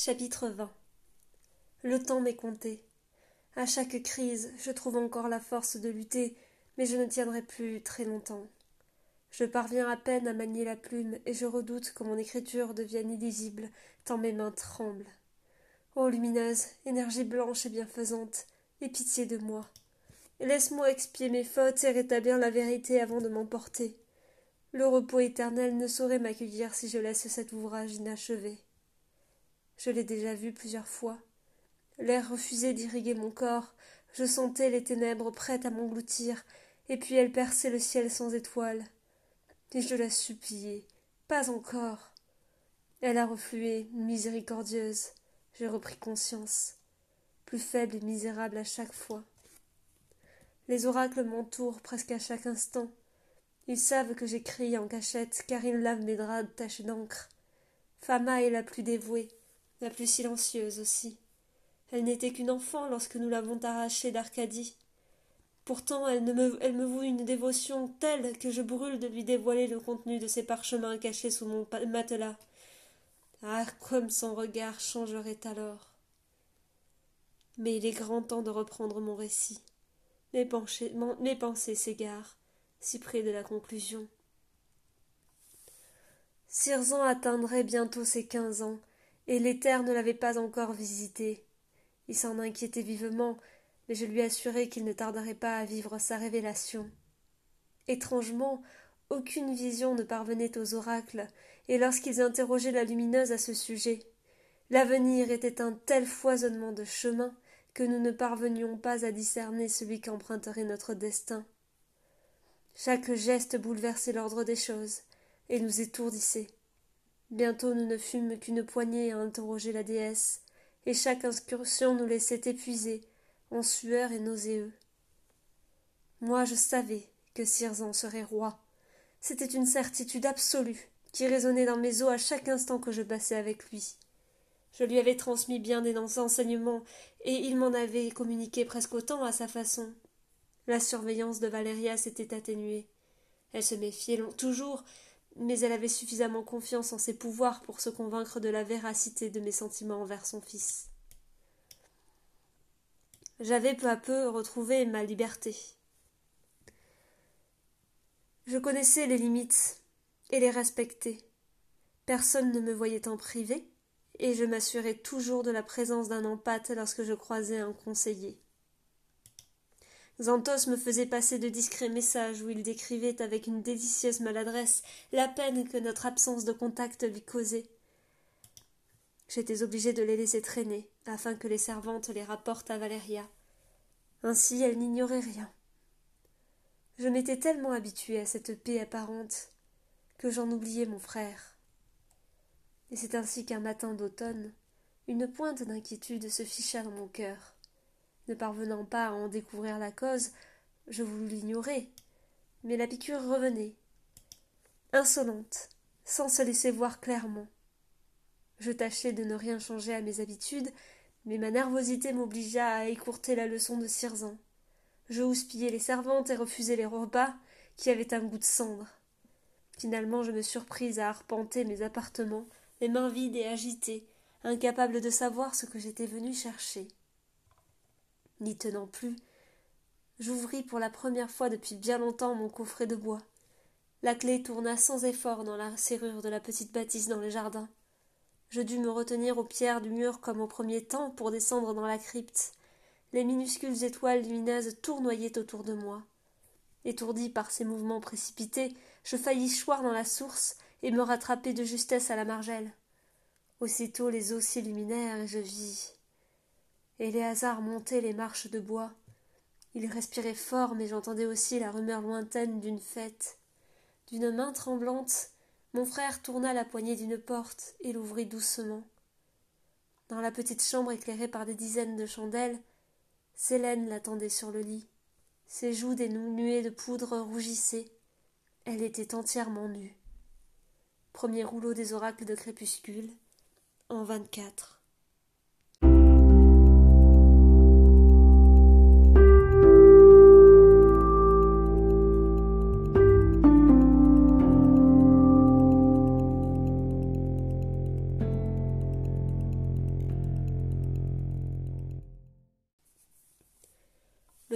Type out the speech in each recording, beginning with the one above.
Chapitre 20 Le temps m'est compté. À chaque crise, je trouve encore la force de lutter, mais je ne tiendrai plus très longtemps. Je parviens à peine à manier la plume, et je redoute que mon écriture devienne illisible, tant mes mains tremblent. Ô lumineuse, énergie blanche et bienfaisante, aie pitié de moi. Laisse-moi expier mes fautes et rétablir la vérité avant de m'emporter. Le repos éternel ne saurait m'accueillir si je laisse cet ouvrage inachevé. Je l'ai déjà vu plusieurs fois. L'air refusait d'irriguer mon corps, je sentais les ténèbres prêtes à m'engloutir, et puis elle perçait le ciel sans étoiles. Et je la suppliai. Pas encore. Elle a reflué, miséricordieuse. J'ai repris conscience, plus faible et misérable à chaque fois. Les oracles m'entourent presque à chaque instant. Ils savent que j'écris en cachette, car ils lavent mes draps de taches d'encre. Fama est la plus dévouée, la plus silencieuse aussi. Elle n'était qu'une enfant lorsque nous l'avons arrachée d'Arcadie. Pourtant elle, me, voue une dévotion telle que je brûle de lui dévoiler le contenu de ses parchemins cachés sous mon matelas. Ah. Comme son regard changerait alors. Mais il est grand temps de reprendre mon récit. Mes, pensées s'égarent, si près de la conclusion. Sirzan atteindrait bientôt ses quinze ans, et l'éther ne l'avait pas encore visité. Il s'en inquiétait vivement, mais je lui assurai qu'il ne tarderait pas à vivre sa révélation. Étrangement, aucune vision ne parvenait aux oracles, et lorsqu'ils interrogeaient la lumineuse à ce sujet, l'avenir était un tel foisonnement de chemins que nous ne parvenions pas à discerner celui qu'emprunterait notre destin. Chaque geste bouleversait l'ordre des choses, et nous étourdissait. Bientôt nous ne fûmes qu'une poignée à interroger la déesse, et chaque incursion nous laissait épuisés, en sueur et nauséeux. Moi je savais que Sirzan serait roi. C'était une certitude absolue qui résonnait dans mes os à chaque instant que je passais avec lui. Je lui avais transmis bien des enseignements, et il m'en avait communiqué presque autant à sa façon. La surveillance de Valéria s'était atténuée. Elle se méfiait toujours, mais elle avait suffisamment confiance en ses pouvoirs pour se convaincre de la véracité de mes sentiments envers son fils. J'avais peu à peu retrouvé ma liberté. Je connaissais les limites et les respectais. Personne ne me voyait en privé, et je m'assurais toujours de la présence d'un empate lorsque je croisais un conseiller. Xanthos me faisait passer de discrets messages où il décrivait avec une délicieuse maladresse la peine que notre absence de contact lui causait. J'étais obligé de les laisser traîner, afin que les servantes les rapportent à Valéria. Ainsi elle n'ignorait rien. Je m'étais tellement habitué à cette paix apparente que j'en oubliais mon frère. Et c'est ainsi qu'un matin d'automne, une pointe d'inquiétude se ficha dans mon cœur. Ne parvenant pas à en découvrir la cause, je voulus l'ignorer, mais la piqûre revenait, insolente, sans se laisser voir clairement. Je tâchai de ne rien changer à mes habitudes, mais ma nervosité m'obligea à écourter la leçon de Sirzan. Je houspillai les servantes et refusai les repas qui avaient un goût de cendre. Finalement, je me surpris à arpenter mes appartements les mains vides et agitées, incapable de savoir ce que j'étais venu chercher. N'y tenant plus, j'ouvris pour la première fois depuis bien longtemps mon coffret de bois. La clé tourna sans effort dans la serrure de la petite bâtisse dans le jardin. Je dus me retenir aux pierres du mur comme au premier temps pour descendre dans la crypte. Les minuscules étoiles lumineuses tournoyaient autour de moi. Étourdi par ces mouvements précipités, je faillis choir dans la source et me rattraper de justesse à la margelle. Aussitôt les eaux s'illuminèrent et je vis. Et les hasards montaient les marches de bois. Il respirait fort, mais j'entendais aussi la rumeur lointaine d'une fête. D'une main tremblante, mon frère tourna la poignée d'une porte et l'ouvrit doucement. Dans la petite chambre éclairée par des dizaines de chandelles, Célène l'attendait sur le lit. Ses joues dénuées de poudre rougissaient. Elle était entièrement nue. Premier rouleau des oracles de crépuscule, en 24.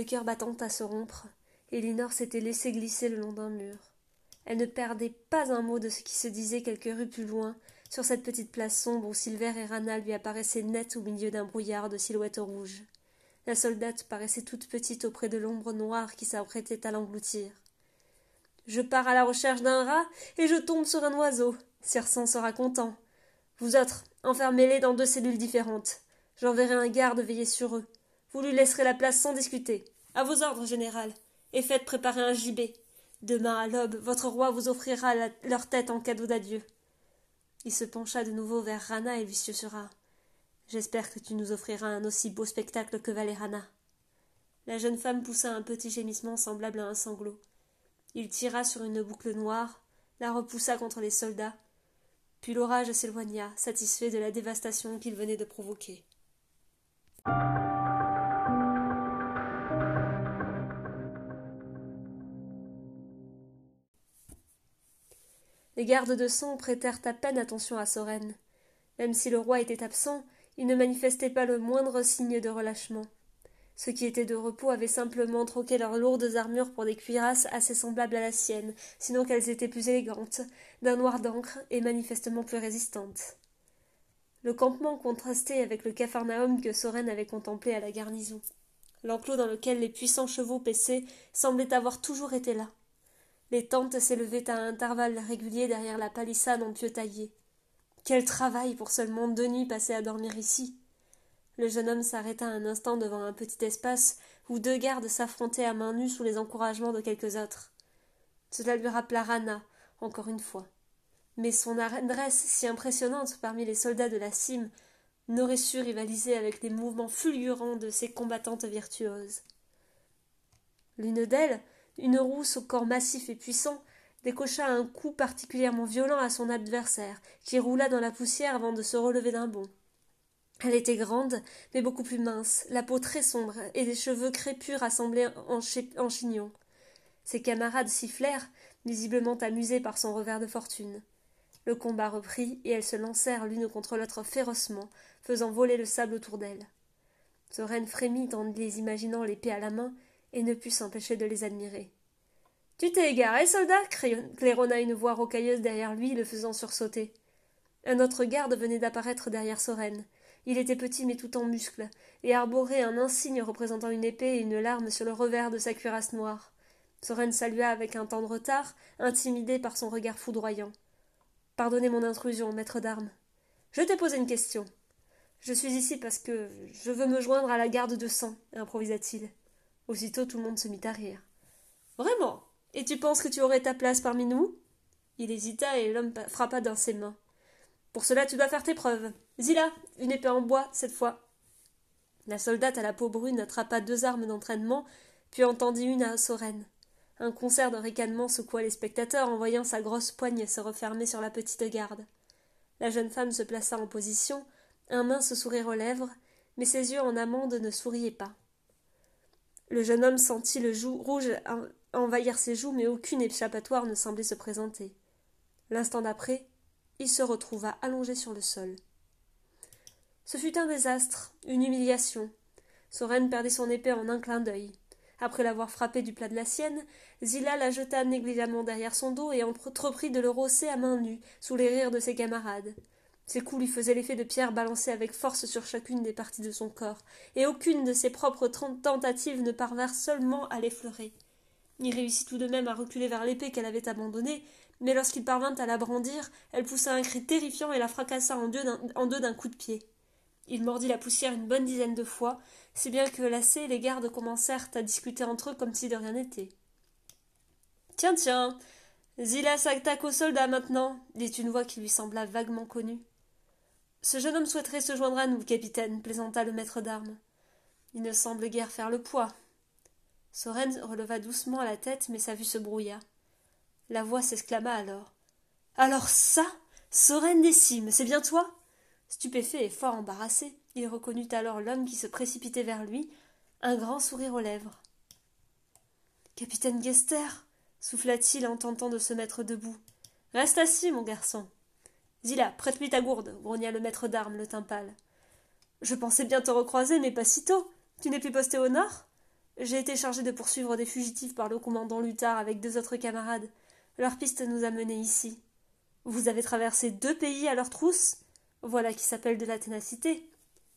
Le cœur battant à se rompre, Elinor s'était laissée glisser le long d'un mur. Elle ne perdait pas un mot de ce qui se disait quelques rues plus loin, sur cette petite place sombre où Silver et Rana lui apparaissaient nettes au milieu d'un brouillard de silhouettes rouges. La soldate paraissait toute petite auprès de l'ombre noire qui s'apprêtait à l'engloutir. Je pars à la recherche d'un rat et je tombe sur un oiseau. Circin sera content. Vous autres, enfermez-les dans deux cellules différentes. J'enverrai un garde veiller sur eux. Vous lui laisserez la place sans discuter. À vos ordres, général. Et faites préparer un gibet. Demain à l'aube, votre roi vous offrira leur tête en cadeau d'adieu. Il se pencha de nouveau vers Rana et lui. J'espère que tu nous offriras un aussi beau spectacle que valait Rana. La jeune femme poussa un petit gémissement semblable à un sanglot. Il tira sur une boucle noire, la repoussa contre les soldats, puis l'orage s'éloigna, satisfait de la dévastation qu'il venait de provoquer. Les gardes de sang prêtèrent à peine attention à Soren. Même si le roi était absent, ils ne manifestaient pas le moindre signe de relâchement. Ceux qui étaient de repos avaient simplement troqué leurs lourdes armures pour des cuirasses assez semblables à la sienne, sinon qu'elles étaient plus élégantes, d'un noir d'encre et manifestement plus résistantes. Le campement contrastait avec le capharnaüm que Soren avait contemplé à la garnison. L'enclos dans lequel les puissants chevaux paissaient semblait avoir toujours été là. Les tentes s'élevaient à intervalles réguliers derrière la palissade en pieux taillés. Quel travail pour seulement deux nuits passées à dormir ici. Le jeune homme s'arrêta un instant devant un petit espace où deux gardes s'affrontaient à main nue sous les encouragements de quelques autres. Cela lui rappela Rana, encore une fois. Mais son adresse si impressionnante parmi les soldats de la cime n'aurait su rivaliser avec les mouvements fulgurants de ces combattantes virtuoses. L'une d'elles, une rousse au corps massif et puissant, décocha un coup particulièrement violent à son adversaire, qui roula dans la poussière avant de se relever d'un bond. Elle était grande, mais beaucoup plus mince, la peau très sombre et des cheveux crépus rassemblés en, en chignon. Ses camarades sifflèrent, visiblement amusés par son revers de fortune. Le combat reprit, et elles se lancèrent l'une contre l'autre férocement, faisant voler le sable autour d'elles. Soren frémit en les imaginant l'épée à la main, et ne put s'empêcher de les admirer. Tu t'es égaré, soldat? claironna une voix rocailleuse derrière lui, le faisant sursauter. Un autre garde venait d'apparaître derrière Soren. Il était petit mais tout en muscles, et arborait un insigne représentant une épée et une larme sur le revers de sa cuirasse noire. Soren salua avec un temps de retard, intimidé par son regard foudroyant. Pardonnez mon intrusion, maître d'armes. Je t'ai posé une question. Je suis ici parce que je veux me joindre à la garde de sang, improvisa-t-il. Aussitôt tout le monde se mit à rire. Vraiment? Et tu penses que tu aurais ta place parmi nous? Il hésita et l'homme frappa dans ses mains. Pour cela tu dois faire tes preuves. Zilla, une épée en bois, cette fois. La soldate à la peau brune attrapa deux armes d'entraînement, puis entendit une à Soren. Un concert de ricanements secoua les spectateurs en voyant sa grosse poigne se refermer sur la petite garde. La jeune femme se plaça en position, un mince sourire aux lèvres, mais ses yeux en amande ne souriaient pas. Le jeune homme sentit le joug rouge envahir ses joues, mais aucune échappatoire ne semblait se présenter. L'instant d'après, il se retrouva allongé sur le sol. Ce fut un désastre, une humiliation. Soren perdit son épée en un clin d'œil. Après l'avoir frappé du plat de la sienne, Zilla la jeta négligemment derrière son dos et entreprit de le rosser à main nue, sous les rires de ses camarades. Ses coups lui faisaient l'effet de pierres balancées avec force sur chacune des parties de son corps, et aucune de ses propres tentatives ne parvinrent seulement à l'effleurer. Il réussit tout de même à reculer vers l'épée qu'elle avait abandonnée, mais lorsqu'il parvint à la brandir, elle poussa un cri terrifiant et la fracassa en deux d'un coup de pied. Il mordit la poussière une bonne dizaine de fois, si bien que lassés, les gardes commencèrent à discuter entre eux comme si de rien n'était. Tiens, tiens, Zilla s'attaque aux soldats maintenant, dit une voix qui lui sembla vaguement connue. Ce jeune homme souhaiterait se joindre à nous, capitaine, plaisanta le maître d'armes. Il ne semble guère faire le poids. Soren releva doucement la tête, mais sa vue se brouilla. La voix s'exclama alors. Alors ça Soren des c'est bien toi? Stupéfait et fort embarrassé, il reconnut alors l'homme qui se précipitait vers lui, un grand sourire aux lèvres. Capitaine Gester souffla-t-il en tentant de se mettre debout. Reste assis, mon garçon. Zilla, prête-lui ta gourde, grogna le maître d'armes, le teint pâle. Je pensais bien te recroiser, mais pas si tôt. Tu n'es plus posté au nord? J'ai été chargé de poursuivre des fugitifs par le commandant Luthard avec deux autres camarades. Leur piste nous a menés ici. Vous avez traversé deux pays à leur trousse? Voilà qui s'appelle de la ténacité.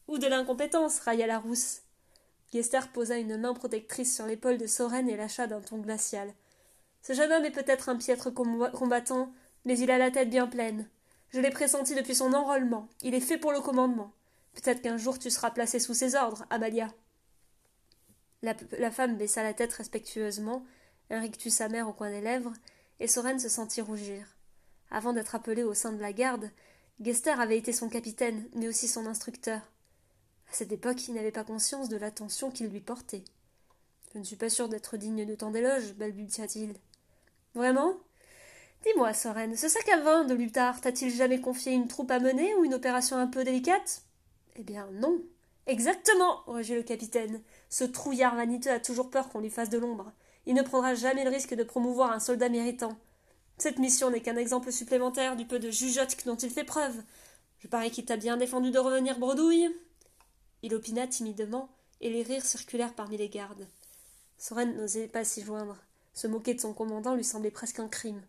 Ou de l'incompétence, railla la rousse. Gester posa une main protectrice sur l'épaule de Soren et lâcha d'un ton glacial. Ce jeune homme est peut-être un piètre combattant, mais il a la tête bien pleine. Je l'ai pressenti depuis son enrôlement. Il est fait pour le commandement. Peut-être qu'un jour tu seras placé sous ses ordres, Amalia. La, femme baissa la tête respectueusement, un rictus amer au coin des lèvres, et Soren se sentit rougir. Avant d'être appelé au sein de la garde, Gester avait été son capitaine, mais aussi son instructeur. À cette époque, il n'avait pas conscience de l'attention qu'il lui portait. Je ne suis pas sûr d'être digne de tant d'éloges, balbutia-t-il. Vraiment? Dis-moi, Soren, ce sac à vin de Luthard t'a-t-il jamais confié une troupe à mener ou une opération un peu délicate? Eh bien, non. Exactement, rugit le capitaine. Ce trouillard vaniteux a toujours peur qu'on lui fasse de l'ombre. Il ne prendra jamais le risque de promouvoir un soldat méritant. Cette mission n'est qu'un exemple supplémentaire du peu de jugeote dont il fait preuve. Je parie qu'il t'a bien défendu de revenir bredouille. Il opina timidement, et les rires circulèrent parmi les gardes. Soren n'osait pas s'y joindre. Se moquer de son commandant lui semblait presque un crime,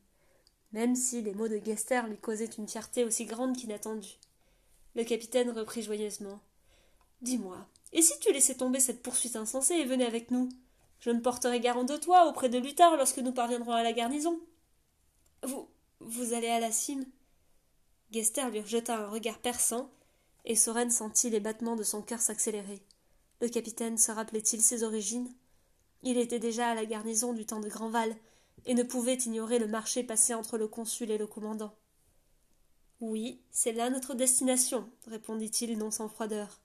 même si les mots de Gester lui causaient une fierté aussi grande qu'inattendue. Le capitaine reprit joyeusement. Dis-moi, et si tu laissais tomber cette poursuite insensée et venais avec nous? Je me porterai garant de toi auprès de Luthard lorsque nous parviendrons à la garnison. Vous. vous allez à la cime? Gester lui rejeta un regard perçant, et Soren sentit les battements de son cœur s'accélérer. Le capitaine se rappelait-il ses origines? Il était déjà à la garnison du temps de Grandval, et ne pouvait ignorer le marché passé entre le consul et le commandant. Oui, c'est là notre destination, répondit-il non sans froideur.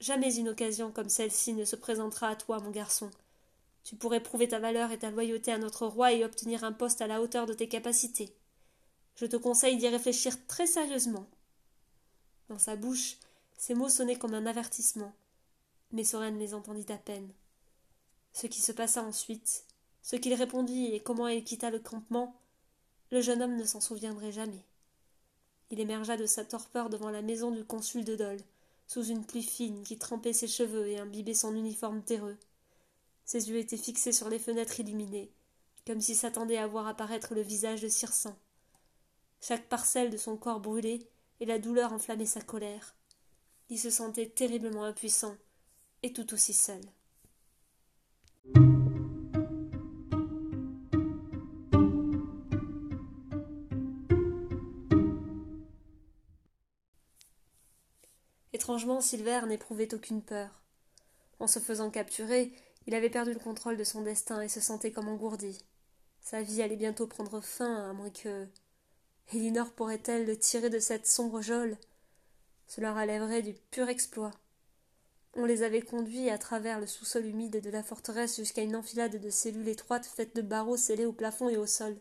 Jamais une occasion comme celle-ci ne se présentera à toi, mon garçon. Tu pourrais prouver ta valeur et ta loyauté à notre roi et obtenir un poste à la hauteur de tes capacités. Je te conseille d'y réfléchir très sérieusement. Dans sa bouche, ces mots sonnaient comme un avertissement, mais Soren les entendit à peine. Ce qui se passa ensuite, ce qu'il répondit et comment il quitta le campement, le jeune homme ne s'en souviendrait jamais. Il émergea de sa torpeur devant la maison du consul de Dole, sous une pluie fine qui trempait ses cheveux et imbibait son uniforme terreux. Ses yeux étaient fixés sur les fenêtres illuminées, comme s'il s'attendait à voir apparaître le visage de Circin. Chaque parcelle de son corps brûlait, et la douleur enflammait sa colère. Il se sentait terriblement impuissant, et tout aussi seul. Étrangement, Silver n'éprouvait aucune peur. En se faisant capturer, il avait perdu le contrôle de son destin et se sentait comme engourdi. Sa vie allait bientôt prendre fin, à moins que. Elinor pourrait-elle le tirer de cette sombre geôle Cela relèverait du pur exploit. On les avait conduits à travers le sous-sol humide de la forteresse jusqu'à une enfilade de cellules étroites faites de barreaux scellés au plafond et au sol.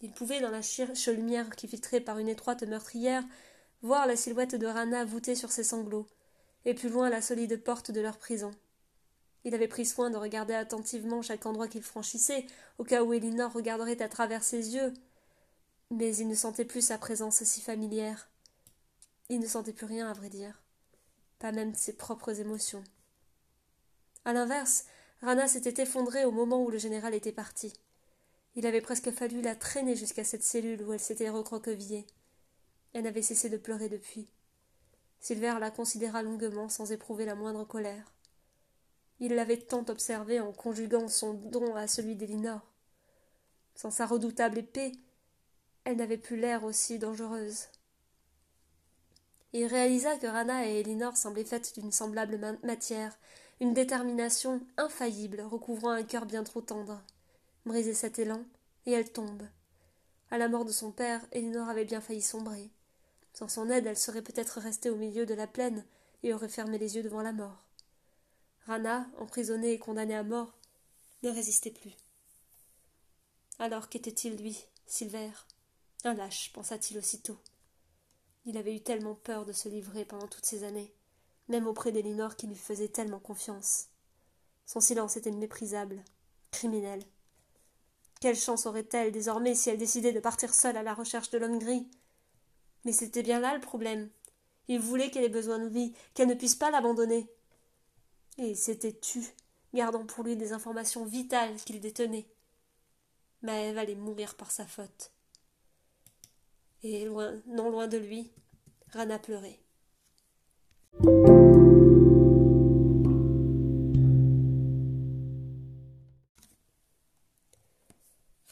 Ils pouvaient, dans la chiche lumière qui filtrait par une étroite meurtrière, voir la silhouette de Rana voûtée sur ses sanglots, et plus loin la solide porte de leur prison. Il avait pris soin de regarder attentivement chaque endroit qu'il franchissait, au cas où Elinor regarderait à travers ses yeux. Mais il ne sentait plus sa présence si familière. Il ne sentait plus rien, à vrai dire. Pas même ses propres émotions. À l'inverse, Rana s'était effondrée au moment où le général était parti. Il avait presque fallu la traîner jusqu'à cette cellule où elle s'était recroquevillée. Elle n'avait cessé de pleurer depuis. Silver la considéra longuement sans éprouver la moindre colère. Il l'avait tant observée en conjuguant son don à celui d'Elinor. Sans sa redoutable épée, elle n'avait plus l'air aussi dangereuse. Il réalisa que Rana et Elinor semblaient faites d'une semblable matière, une détermination infaillible recouvrant un cœur bien trop tendre. Briser cet élan, et elle tombe. À la mort de son père, Elinor avait bien failli sombrer. Sans son aide, elle serait peut-être restée au milieu de la plaine et aurait fermé les yeux devant la mort. Rana, emprisonnée et condamnée à mort, ne résistait plus. Alors qu'était-il, lui, Silver? Un lâche, pensa-t-il aussitôt. Il avait eu tellement peur de se livrer pendant toutes ces années, même auprès d'Elinor qui lui faisait tellement confiance. Son silence était méprisable, criminel. Quelle chance aurait-elle désormais si elle décidait de partir seule à la recherche de l'homme gris? Mais c'était bien là le problème. Il voulait qu'elle ait besoin de lui, qu'elle ne puisse pas l'abandonner. Et il s'était tu, gardant pour lui des informations vitales qu'il détenait. Maëve allait mourir par sa faute. Et non loin de lui, Rana pleurait.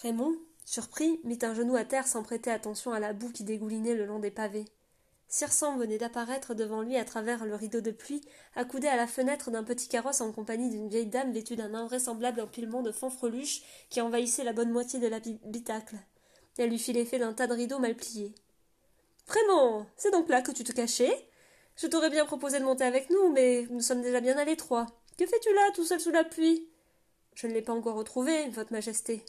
Raymond, surpris, mit un genou à terre sans prêter attention à la boue qui dégoulinait le long des pavés. Circent venait d'apparaître devant lui à travers le rideau de pluie, accoudé à la fenêtre d'un petit carrosse en compagnie d'une vieille dame vêtue d'un invraisemblable empilement de fanfreluches qui envahissait la bonne moitié de l'habitacle. Elle lui fit l'effet d'un tas de rideaux mal pliés. Vraiment, c'est donc là que tu te cachais? Je t'aurais bien proposé de monter avec nous, mais nous sommes déjà bien à l'étroit. Que fais-tu là, tout seul sous la pluie? Je ne l'ai pas encore retrouvée, Votre Majesté.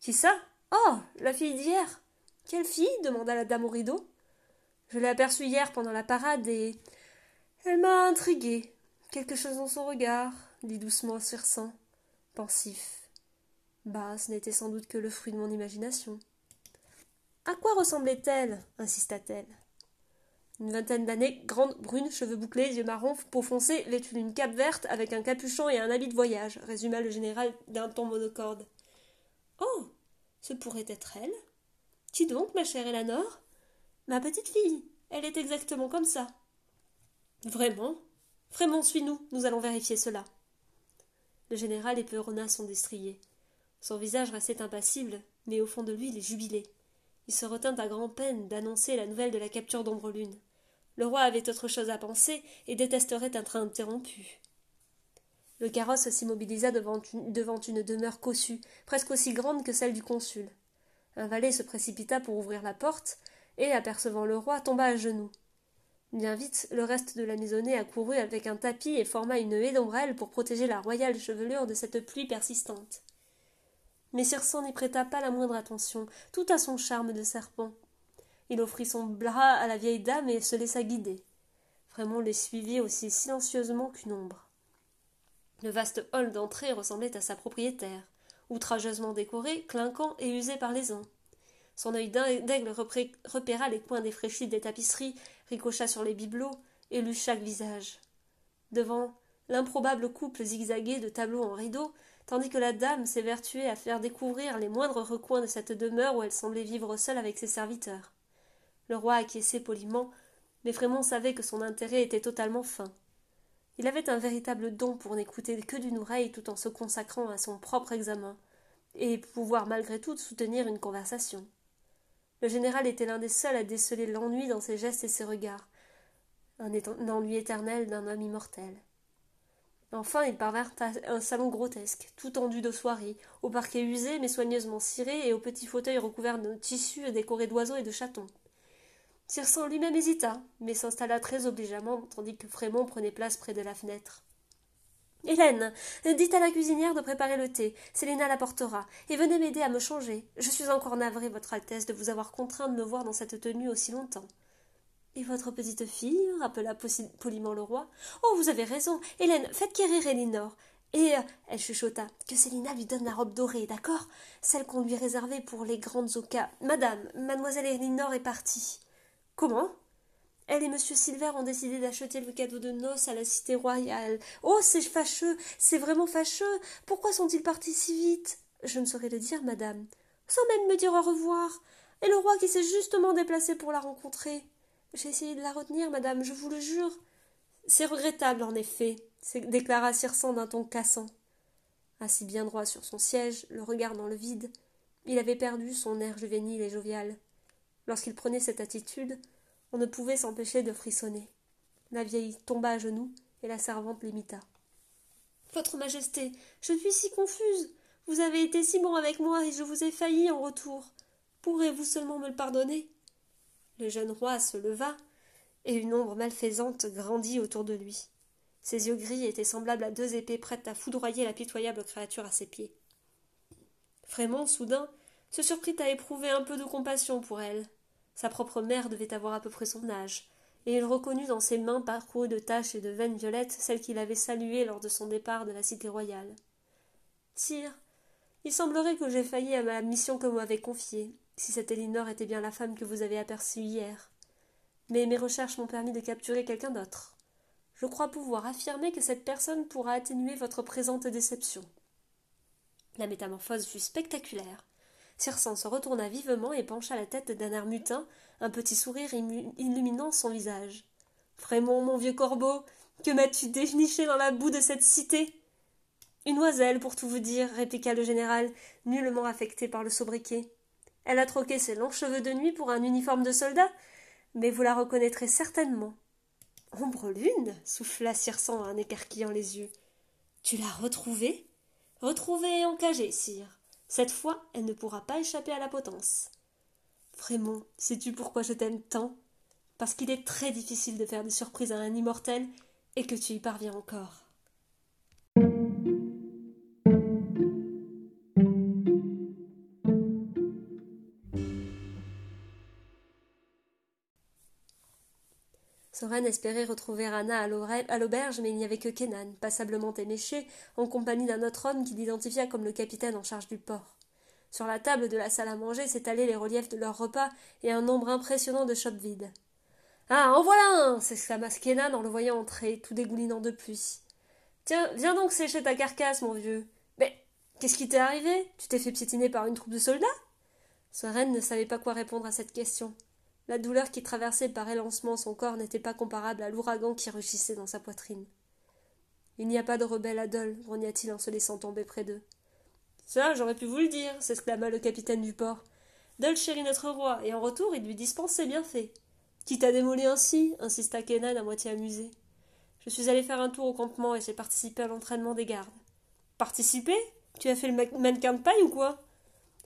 Qui ça? Oh la fille d'hier Quelle fille demanda la dame au rideau. Je l'ai aperçue hier pendant la parade et. Elle m'a intrigué. Quelque chose dans son regard, dit doucement Circent, pensif. Bah, ce n'était sans doute que le fruit de mon imagination. À quoi ressemblait-elle? insista-t-elle. Une vingtaine d'années, grande, brune, cheveux bouclés, yeux marrons, peau foncée, vêtue d'une cape verte avec un capuchon et un habit de voyage, résuma le général d'un ton monocorde. Oh ce pourrait être elle Qui donc, ma chère Eleanor? Ma petite fille. Elle est exactement comme ça. Vraiment? Vraiment, suis-nous, nous allons vérifier cela. Le général éperonna son destrier. Son visage restait impassible, mais au fond de lui il jubilait. Il se retint à grand-peine d'annoncer la nouvelle de la capture d'Ombre-Lune. Le roi avait autre chose à penser et détesterait un train interrompu. Le carrosse s'immobilisa devant une, demeure cossue, presque aussi grande que celle du consul. Un valet se précipita pour ouvrir la porte, et, apercevant le roi, tomba à genoux. Bien vite, le reste de la maisonnée accourut avec un tapis et forma une haie d'ombrelle pour protéger la royale chevelure de cette pluie persistante. Mais Circent n'y prêta pas la moindre attention, tout à son charme de serpent. Il offrit son bras à la vieille dame et se laissa guider. Frémont les suivit aussi silencieusement qu'une ombre. Le vaste hall d'entrée ressemblait à sa propriétaire, outrageusement décoré, clinquant et usé par les ans. Son œil d'aigle repéra les coins défraîchis des tapisseries, ricocha sur les bibelots et lut chaque visage. Devant l'improbable couple zigzagué de tableaux en rideaux, tandis que la dame s'évertuait à faire découvrir les moindres recoins de cette demeure où elle semblait vivre seule avec ses serviteurs. Le roi acquiesçait poliment, mais Frémont savait que son intérêt était totalement fin. Il avait un véritable don pour n'écouter que d'une oreille tout en se consacrant à son propre examen, et pouvoir malgré tout soutenir une conversation. Le général était l'un des seuls à déceler l'ennui dans ses gestes et ses regards, un, ennui éternel d'un homme immortel. Enfin, ils parvinrent à un salon grotesque, tout tendu de soierie, au parquet usé mais soigneusement ciré et aux petits fauteuils recouverts de tissus décorés d'oiseaux et de chatons. Circent lui-même hésita, mais s'installa très obligeamment, tandis que Frémont prenait place près de la fenêtre. Hélène, dites à la cuisinière de préparer le thé. Célina l'apportera. Et venez m'aider à me changer. Je suis encore navrée, Votre Altesse, de vous avoir contraint de me voir dans cette tenue aussi longtemps. Et votre petite fille? rappela poliment le roi. Oh, vous avez raison. Hélène, faites quérir Elinor. Et, euh, elle chuchota, que Célina lui donne la robe dorée, d'accord? Celle qu'on lui réservait pour les grandes ocas. Madame, mademoiselle Elinor est partie. Comment? Elle et monsieur Silver ont décidé d'acheter le cadeau de noces à la cité royale. Oh, c'est fâcheux, c'est vraiment fâcheux. Pourquoi sont-ils partis si vite? Je ne saurais le dire, madame. Sans même me dire au revoir. Et le roi qui s'est justement déplacé pour la rencontrer. J'ai essayé de la retenir, madame, je vous le jure. C'est regrettable, en effet, déclara Circent d'un ton cassant. Assis bien droit sur son siège, le regard dans le vide, il avait perdu son air juvénile et jovial. Lorsqu'il prenait cette attitude, on ne pouvait s'empêcher de frissonner. La vieille tomba à genoux, et la servante l'imita. Votre Majesté, je suis si confuse. Vous avez été si bon avec moi, et je vous ai failli en retour. Pourrez-vous seulement me le pardonner? Le jeune roi se leva, et une ombre malfaisante grandit autour de lui. Ses yeux gris étaient semblables à deux épées prêtes à foudroyer la pitoyable créature à ses pieds. Frémont, soudain, se surprit à éprouver un peu de compassion pour elle. Sa propre mère devait avoir à peu près son âge, et il reconnut dans ses mains parcourues de taches et de veines violettes celle qu'il avait saluée lors de son départ de la cité royale. Sire, il semblerait que j'ai failli à ma mission que vous m'avez confiée, si cette Elinor était bien la femme que vous avez aperçue hier. Mais mes recherches m'ont permis de capturer quelqu'un d'autre. Je crois pouvoir affirmer que cette personne pourra atténuer votre présente déception. La métamorphose fut spectaculaire. Se retourna vivement et pencha la tête d'un air mutin, un petit sourire illuminant son visage. Frémont, mon vieux corbeau, que m'as-tu déniché dans la boue de cette cité? Une oiselle, pour tout vous dire, répliqua le général, nullement affecté par le sobriquet. Elle a troqué ses longs cheveux de nuit pour un uniforme de soldat, mais vous la reconnaîtrez certainement. Ombre lune souffla Circent en écarquillant les yeux. Tu l'as retrouvée? Retrouvée et encagée, sire. Cette fois, elle ne pourra pas échapper à la potence. Frémont, sais-tu pourquoi je t'aime tant? Parce qu'il est très difficile de faire des surprises à un immortel et que tu y parviens encore. Soren espérait retrouver Anna à l'auberge, mais il n'y avait que Kenan, passablement éméché, en compagnie d'un autre homme qu'il identifia comme le capitaine en charge du port. Sur la table de la salle à manger s'étalaient les reliefs de leur repas et un nombre impressionnant de chopes vides. Ah, en voilà un s'exclama Kenan en le voyant entrer, tout dégoulinant de pluie. Tiens, viens donc sécher ta carcasse, mon vieux. Mais qu'est-ce qui t'est arrivé? Tu t'es fait piétiner par une troupe de soldats? Soren ne savait pas quoi répondre à cette question. La douleur qui traversait par élancement son corps n'était pas comparable à l'ouragan qui rugissait dans sa poitrine. Il n'y a pas de rebelle à Dole, grogna-t-il en se laissant tomber près d'eux. Ça, j'aurais pu vous le dire, s'exclama le capitaine du port. Dole chérit notre roi, et en retour il lui dispense ses bienfaits. Qui t'a démoli ainsi insista Kenan à moitié amusé. Je suis allé faire un tour au campement et j'ai participé à l'entraînement des gardes. Participer Tu as fait le mannequin de paille ou quoi?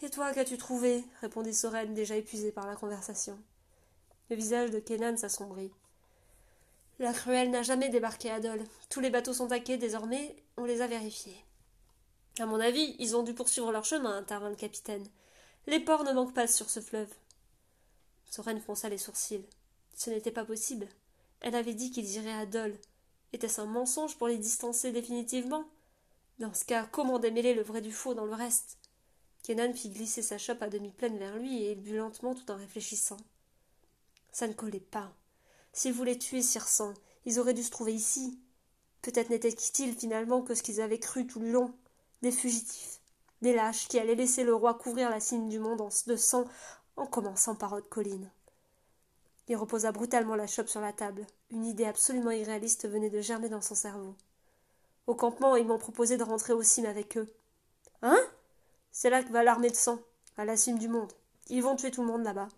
Et toi, qu'as-tu trouvé? répondit Soren, déjà épuisé par la conversation. Le visage de Kenan s'assombrit. La Cruelle n'a jamais débarqué à Dole. Tous les bateaux sont taqués désormais, on les a vérifiés. À mon avis, ils ont dû poursuivre leur chemin, intervint le capitaine. Les ports ne manquent pas sur ce fleuve. Soren fronça les sourcils. Ce n'était pas possible. Elle avait dit qu'ils iraient à Dole. Était-ce un mensonge pour les distancer définitivement? Dans ce cas, comment démêler le vrai du faux dans le reste? Kenan fit glisser sa chope à demi pleine vers lui et il but lentement tout en réfléchissant. Ça ne collait pas. S'ils voulaient tuer Circin, ils auraient dû se trouver ici. Peut-être n'étaient-ils finalement que ce qu'ils avaient cru tout le long des fugitifs, des lâches qui allaient laisser le roi couvrir la cime du monde de sang en commençant par haute colline. Il reposa brutalement la chope sur la table. Une idée absolument irréaliste venait de germer dans son cerveau. Au campement, ils m'ont proposé de rentrer au cime avec eux. Hein? C'est là que va l'armée de sang, à la cime du monde. Ils vont tuer tout le monde là-bas.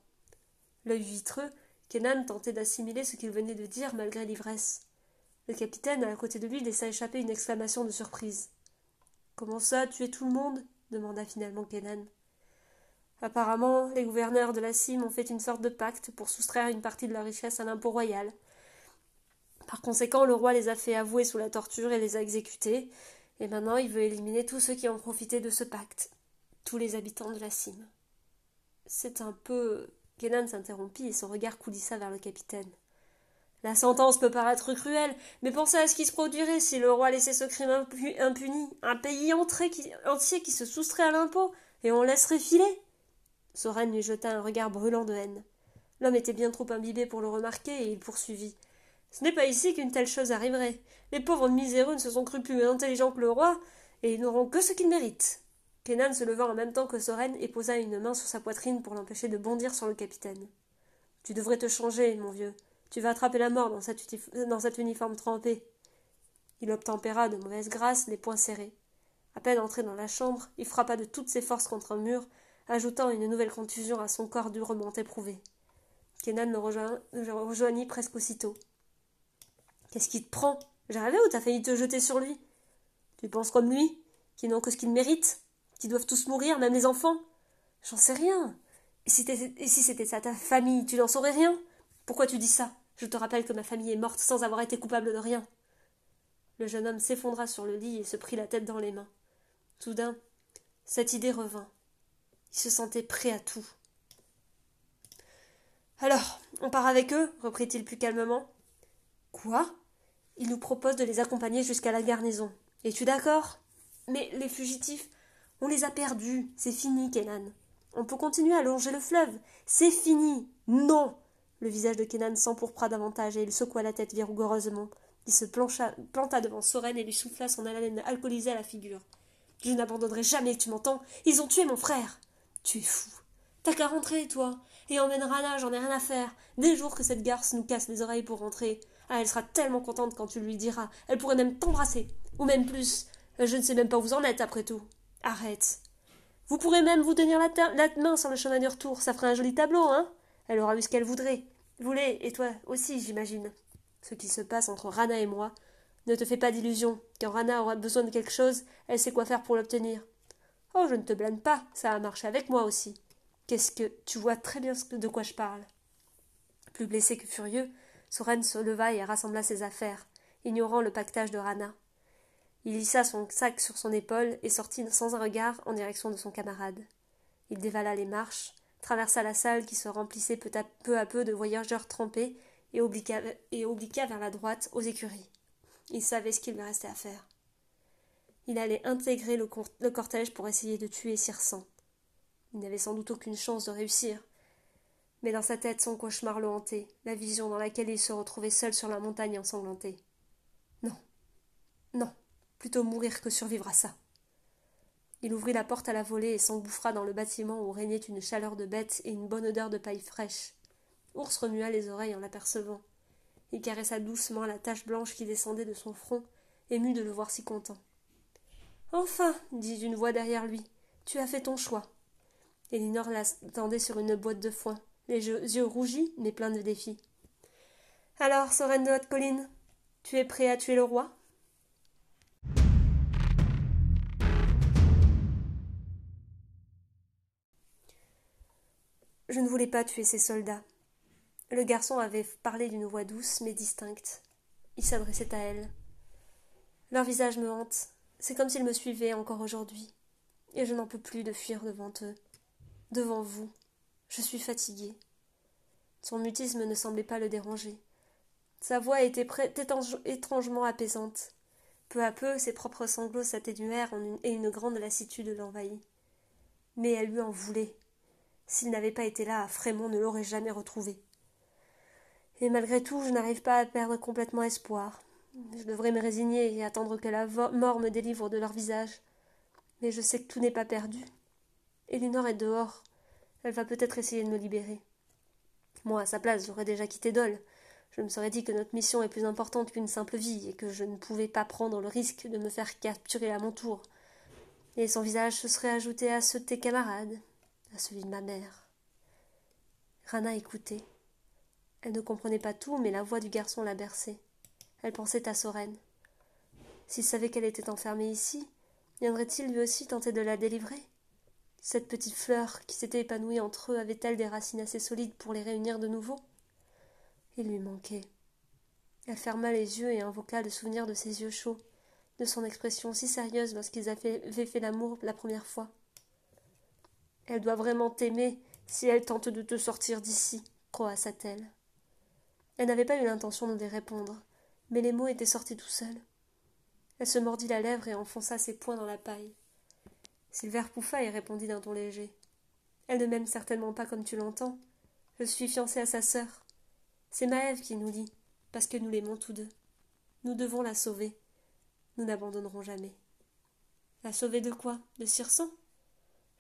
L'œil vitreux, Kenan tentait d'assimiler ce qu'il venait de dire malgré l'ivresse. Le capitaine, à côté de lui, laissa échapper une exclamation de surprise. Comment ça, tuer tout le monde? demanda finalement Kenan. Apparemment, les gouverneurs de la cime ont fait une sorte de pacte pour soustraire une partie de leur richesse à l'impôt royal. Par conséquent, le roi les a fait avouer sous la torture et les a exécutés, et maintenant il veut éliminer tous ceux qui ont profité de ce pacte, tous les habitants de la cime. C'est un peu S'interrompit et son regard coulissa vers le capitaine. La sentence peut paraître cruelle, mais pensez à ce qui se produirait si le roi laissait ce crime impuni, un pays entier qui se soustrait à l'impôt, et on laisserait filer. Soren lui jeta un regard brûlant de haine. L'homme était bien trop imbibé pour le remarquer, et il poursuivit. Ce n'est pas ici qu'une telle chose arriverait. Les pauvres miséreux ne se sont crus plus intelligents que le roi, et ils n'auront que ce qu'ils méritent. Kenan se leva en même temps que Soren et posa une main sur sa poitrine pour l'empêcher de bondir sur le capitaine. Tu devrais te changer, mon vieux. Tu vas attraper la mort dans cet, uniforme trempé. Il obtempéra de mauvaise grâce, les poings serrés. À peine entré dans la chambre, il frappa de toutes ses forces contre un mur, ajoutant une nouvelle contusion à son corps durement éprouvé. Kenan le rejoignit presque aussitôt. Qu'est-ce qui te prend? Rêvé ou t'as failli te jeter sur lui? Tu penses comme lui, qui n'ont que ce qu'ils méritent qui doivent tous mourir, même les enfants J'en sais rien. Et si, c'était ça ta famille, tu n'en saurais rien Pourquoi tu dis ça? Je te rappelle que ma famille est morte sans avoir été coupable de rien. Le jeune homme s'effondra sur le lit et se prit la tête dans les mains. Soudain, cette idée revint. Il se sentait prêt à tout. Alors, on part avec eux? reprit-il plus calmement. Quoi? Il nous propose de les accompagner jusqu'à la garnison. Es-tu d'accord? Mais les fugitifs, on les a perdus. C'est fini, Kenan. On peut continuer à longer le fleuve. C'est fini. Non. Le visage de Kenan s'empourpra davantage et il secoua la tête vigoureusement. Il se planta devant Soren et lui souffla son haleine alcoolisée à la figure. Je n'abandonnerai jamais, tu m'entends? Ils ont tué mon frère Tu es fou. T'as qu'à rentrer, toi. Et emmène Rana, j'en ai rien à faire. Dès jours que cette garce nous casse les oreilles pour rentrer. Ah, elle sera tellement contente quand tu lui diras. Elle pourrait même t'embrasser. Ou même plus. Je ne sais même pas où vous en êtes, après tout. Arrête. Vous pourrez même vous tenir la, main sur le chemin du retour. Ça ferait un joli tableau, hein Elle aura eu ce qu'elle voudrait. Voulez, et toi aussi, j'imagine. Ce qui se passe entre Rana et moi ne te fais pas d'illusions. Quand Rana aura besoin de quelque chose, elle sait quoi faire pour l'obtenir. Oh, je ne te blâme pas, ça a marché avec moi aussi. Qu'est-ce que tu vois très bien de quoi je parle. Plus blessé que furieux, Soren se leva et rassembla ses affaires, ignorant le pactage de Rana. Il hissa son sac sur son épaule et sortit sans un regard en direction de son camarade. Il dévala les marches, traversa la salle qui se remplissait peu à peu, de voyageurs trempés et obliqua, et obliqua vers la droite aux écuries. Il savait ce qu'il lui restait à faire. Il allait intégrer le, cortège pour essayer de tuer Circent. Il n'avait sans doute aucune chance de réussir. Mais dans sa tête, son cauchemar le hantait, la vision dans laquelle il se retrouvait seul sur la montagne ensanglantée. Non, non, plutôt mourir que survivre à ça. Il ouvrit la porte à la volée et s'engouffra dans le bâtiment où régnait une chaleur de bête et une bonne odeur de paille fraîche. Ours remua les oreilles en l'apercevant. Il caressa doucement la tache blanche qui descendait de son front, ému de le voir si content. Enfin, dit une voix derrière lui, tu as fait ton choix. Elinor l'attendait sur une boîte de foin, les yeux rougis mais pleins de défis. Alors, Soren de haute colline, tu es prêt à tuer le roi? Je ne voulais pas tuer ces soldats. Le garçon avait parlé d'une voix douce mais distincte. Il s'adressait à elle. Leur visage me hante. C'est comme s'ils me suivaient encore aujourd'hui. Et je n'en peux plus de fuir devant eux. Devant vous. Je suis fatiguée. Son mutisme ne semblait pas le déranger. Sa voix était étrangement apaisante. Peu à peu, ses propres sanglots s'atténuèrent et une grande lassitude l'envahit. Mais elle lui en voulait. S'il n'avait pas été là, Frémont ne l'aurait jamais retrouvé. Et malgré tout, je n'arrive pas à perdre complètement espoir. Je devrais me résigner et attendre que la mort me délivre de leur visage. Mais je sais que tout n'est pas perdu. Elinor est dehors. Elle va peut-être essayer de me libérer. Moi, à sa place, j'aurais déjà quitté Dole. Je me serais dit que notre mission est plus importante qu'une simple vie et que je ne pouvais pas prendre le risque de me faire capturer à mon tour. Et son visage se serait ajouté à ceux de tes camarades, à celui de ma mère. Rana écoutait. Elle ne comprenait pas tout, mais la voix du garçon la berçait. Elle pensait à Soren. S'il savait qu'elle était enfermée ici, viendrait-il lui aussi tenter de la délivrer? Cette petite fleur qui s'était épanouie entre eux avait-elle des racines assez solides pour les réunir de nouveau? Il lui manquait. Elle ferma les yeux et invoqua le souvenir de ses yeux chauds, de son expression si sérieuse lorsqu'ils avaient fait l'amour la première fois. Elle doit vraiment t'aimer si elle tente de te sortir d'ici, croassa-t-elle. Elle n'avait pas eu l'intention de répondre, mais les mots étaient sortis tout seuls. Elle se mordit la lèvre et enfonça ses poings dans la paille. Silver pouffa et répondit d'un ton léger. Elle ne m'aime certainement pas comme tu l'entends. Je suis fiancée à sa sœur. C'est Maëve qui nous lie, parce que nous l'aimons tous deux. Nous devons la sauver. Nous n'abandonnerons jamais. La sauver de quoi? De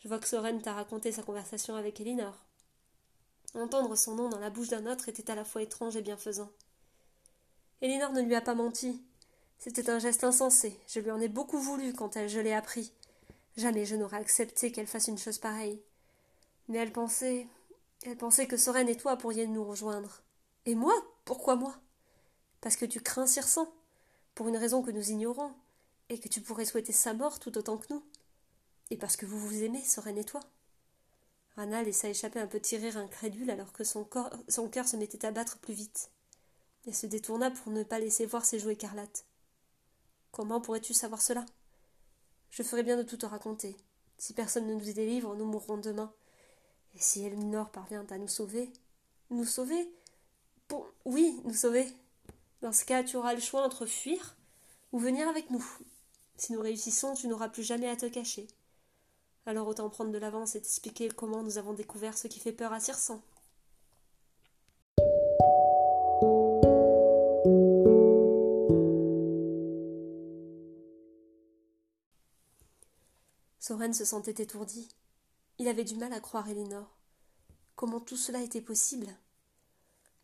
Je vois que Soren t'a raconté sa conversation avec Elinor. Entendre son nom dans la bouche d'un autre était à la fois étrange et bienfaisant. Elinor ne lui a pas menti. C'était un geste insensé. Je lui en ai beaucoup voulu quand elle, je l'ai appris. Jamais je n'aurais accepté qu'elle fasse une chose pareille. Mais elle pensait. Elle pensait que Soren et toi pourriez nous rejoindre. Et moi? Pourquoi moi? Parce que tu crains Circent, pour une raison que nous ignorons, et que tu pourrais souhaiter sa mort tout autant que nous. Et parce que vous vous aimez, Soren et toi. Rana laissa échapper un petit rire incrédule alors que son, corps, son cœur se mettait à battre plus vite. Elle se détourna pour ne pas laisser voir ses joues écarlates. Comment pourrais-tu savoir cela? Je ferai bien de tout te raconter. Si personne ne nous délivre, nous mourrons demain. Et si Elminor parvient à nous sauver Nous sauver? Bon, oui, nous sauver. Dans ce cas, tu auras le choix entre fuir ou venir avec nous. Si nous réussissons, tu n'auras plus jamais à te cacher. Alors autant prendre de l'avance et t'expliquer comment nous avons découvert ce qui fait peur à Cirsan. Soren se sentait étourdi. Il avait du mal à croire Elinor. Comment tout cela était possible?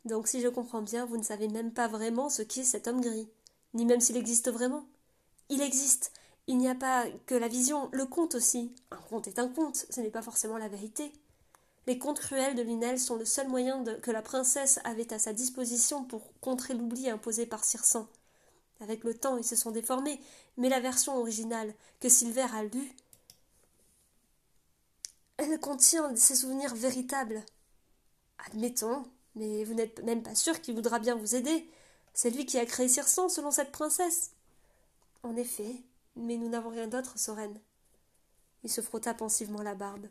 Donc si je comprends bien, vous ne savez même pas vraiment ce qu'est cet homme gris, ni même s'il existe vraiment. Il existe, il n'y a pas que la vision, le conte aussi. Un conte est un conte, ce n'est pas forcément la vérité. Les contes cruels de Lunel sont le seul moyen que la princesse avait à sa disposition pour contrer l'oubli imposé par Circin. Avec le temps, ils se sont déformés, mais la version originale, que Silver a lue, elle contient ses souvenirs véritables. Admettons, mais vous n'êtes même pas sûr qu'il voudra bien vous aider. C'est lui qui a créé Circon, selon cette princesse. En effet, mais nous n'avons rien d'autre, Soren. Il se frotta pensivement la barbe.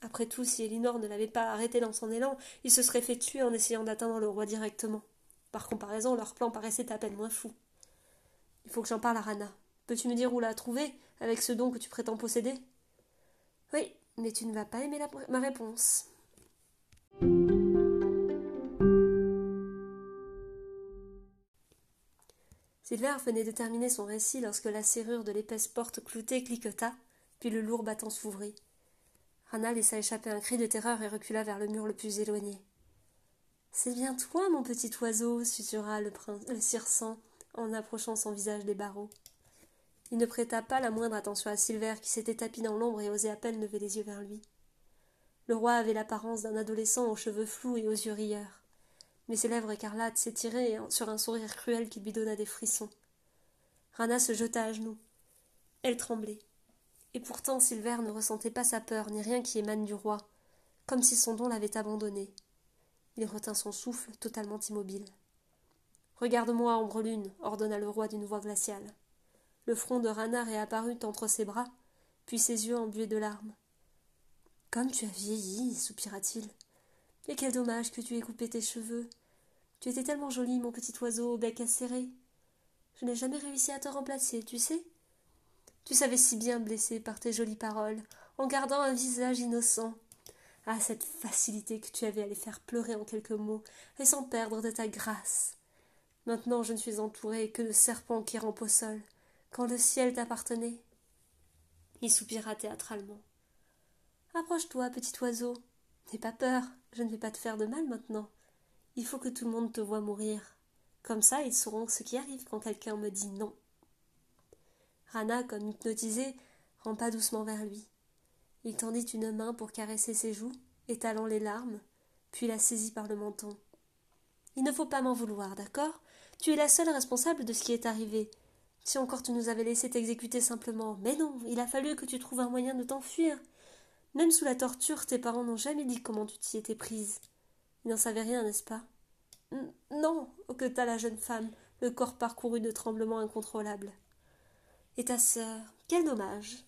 Après tout, si Elinor ne l'avait pas arrêté dans son élan, il se serait fait tuer en essayant d'atteindre le roi directement. Par comparaison, leur plan paraissait à peine moins fou. Il faut que j'en parle à Rana. Peux-tu me dire où la trouver, avec ce don que tu prétends posséder? Oui, mais tu ne vas pas aimer ma réponse. Silver venait de terminer son récit lorsque la serrure de l'épaisse porte cloutée cliqueta, puis le lourd battant s'ouvrit. Rana laissa échapper un cri de terreur et recula vers le mur le plus éloigné. C'est bien toi, mon petit oiseau, susurra le prince le en approchant son visage des barreaux. Il ne prêta pas la moindre attention à Silver qui s'était tapi dans l'ombre et osait à peine lever les yeux vers lui. Le roi avait l'apparence d'un adolescent aux cheveux flous et aux yeux rieurs. Mais ses lèvres écarlates s'étiraient sur un sourire cruel qui lui donna des frissons. Rana se jeta à genoux. Elle tremblait. Et pourtant Silver ne ressentait pas sa peur ni rien qui émane du roi, comme si son don l'avait abandonné. Il retint son souffle, totalement immobile. Regarde-moi, ombre lune, ordonna le roi d'une voix glaciale. Le front de Rana réapparut entre ses bras, puis ses yeux embués de larmes. Comme tu as vieilli, soupira-t-il. Et quel dommage que tu aies coupé tes cheveux. Tu étais tellement joli, mon petit oiseau au bec acéré. Je n'ai jamais réussi à te remplacer, tu sais. Tu savais si bien blesser par tes jolies paroles, en gardant un visage innocent. Ah, cette facilité que tu avais à les faire pleurer en quelques mots, et sans perdre de ta grâce. Maintenant je ne suis entouré que de serpents qui rampent au sol quand le ciel t'appartenait. Il soupira théâtralement. Approche-toi, petit oiseau. N'aie pas peur, je ne vais pas te faire de mal maintenant. Il faut que tout le monde te voie mourir. Comme ça, ils sauront ce qui arrive quand quelqu'un me dit non. Rana, comme hypnotisée, rampa doucement vers lui. Il tendit une main pour caresser ses joues, étalant les larmes, puis la saisit par le menton. Il ne faut pas m'en vouloir, d'accord? Tu es la seule responsable de ce qui est arrivé, si encore tu nous avais laissé t'exécuter simplement. Mais non, il a fallu que tu trouves un moyen de t'enfuir. Même sous la torture, tes parents n'ont jamais dit comment tu t'y étais prise. Ils n'en savaient rien, n'est-ce pas? Non, que t'as la jeune femme, le corps parcouru de tremblements incontrôlables. Et ta sœur Quel dommage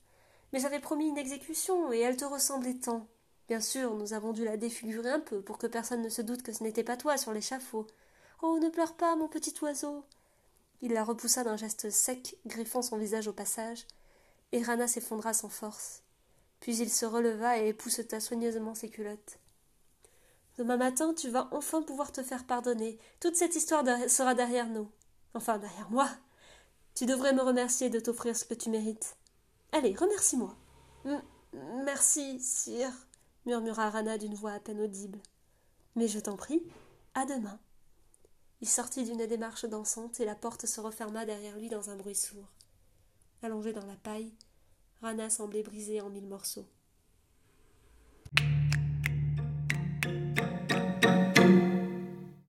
Mais j'avais promis une exécution, et elle te ressemblait tant. Bien sûr, nous avons dû la défigurer un peu pour que personne ne se doute que ce n'était pas toi sur l'échafaud. Oh, ne pleure pas, mon petit oiseau. Il la repoussa d'un geste sec, griffant son visage au passage, et Rana s'effondra sans force. Puis il se releva et épousseta soigneusement ses culottes. Demain matin, tu vas enfin pouvoir te faire pardonner. Toute cette histoire sera derrière nous. Enfin, derrière moi. Tu devrais me remercier de t'offrir ce que tu mérites. Allez, remercie-moi. Merci, sire, murmura Rana d'une voix à peine audible. Mais je t'en prie, à demain. Il sortit d'une démarche dansante et la porte se referma derrière lui dans un bruit sourd. Allongé dans la paille, Rana semblait brisée en mille morceaux.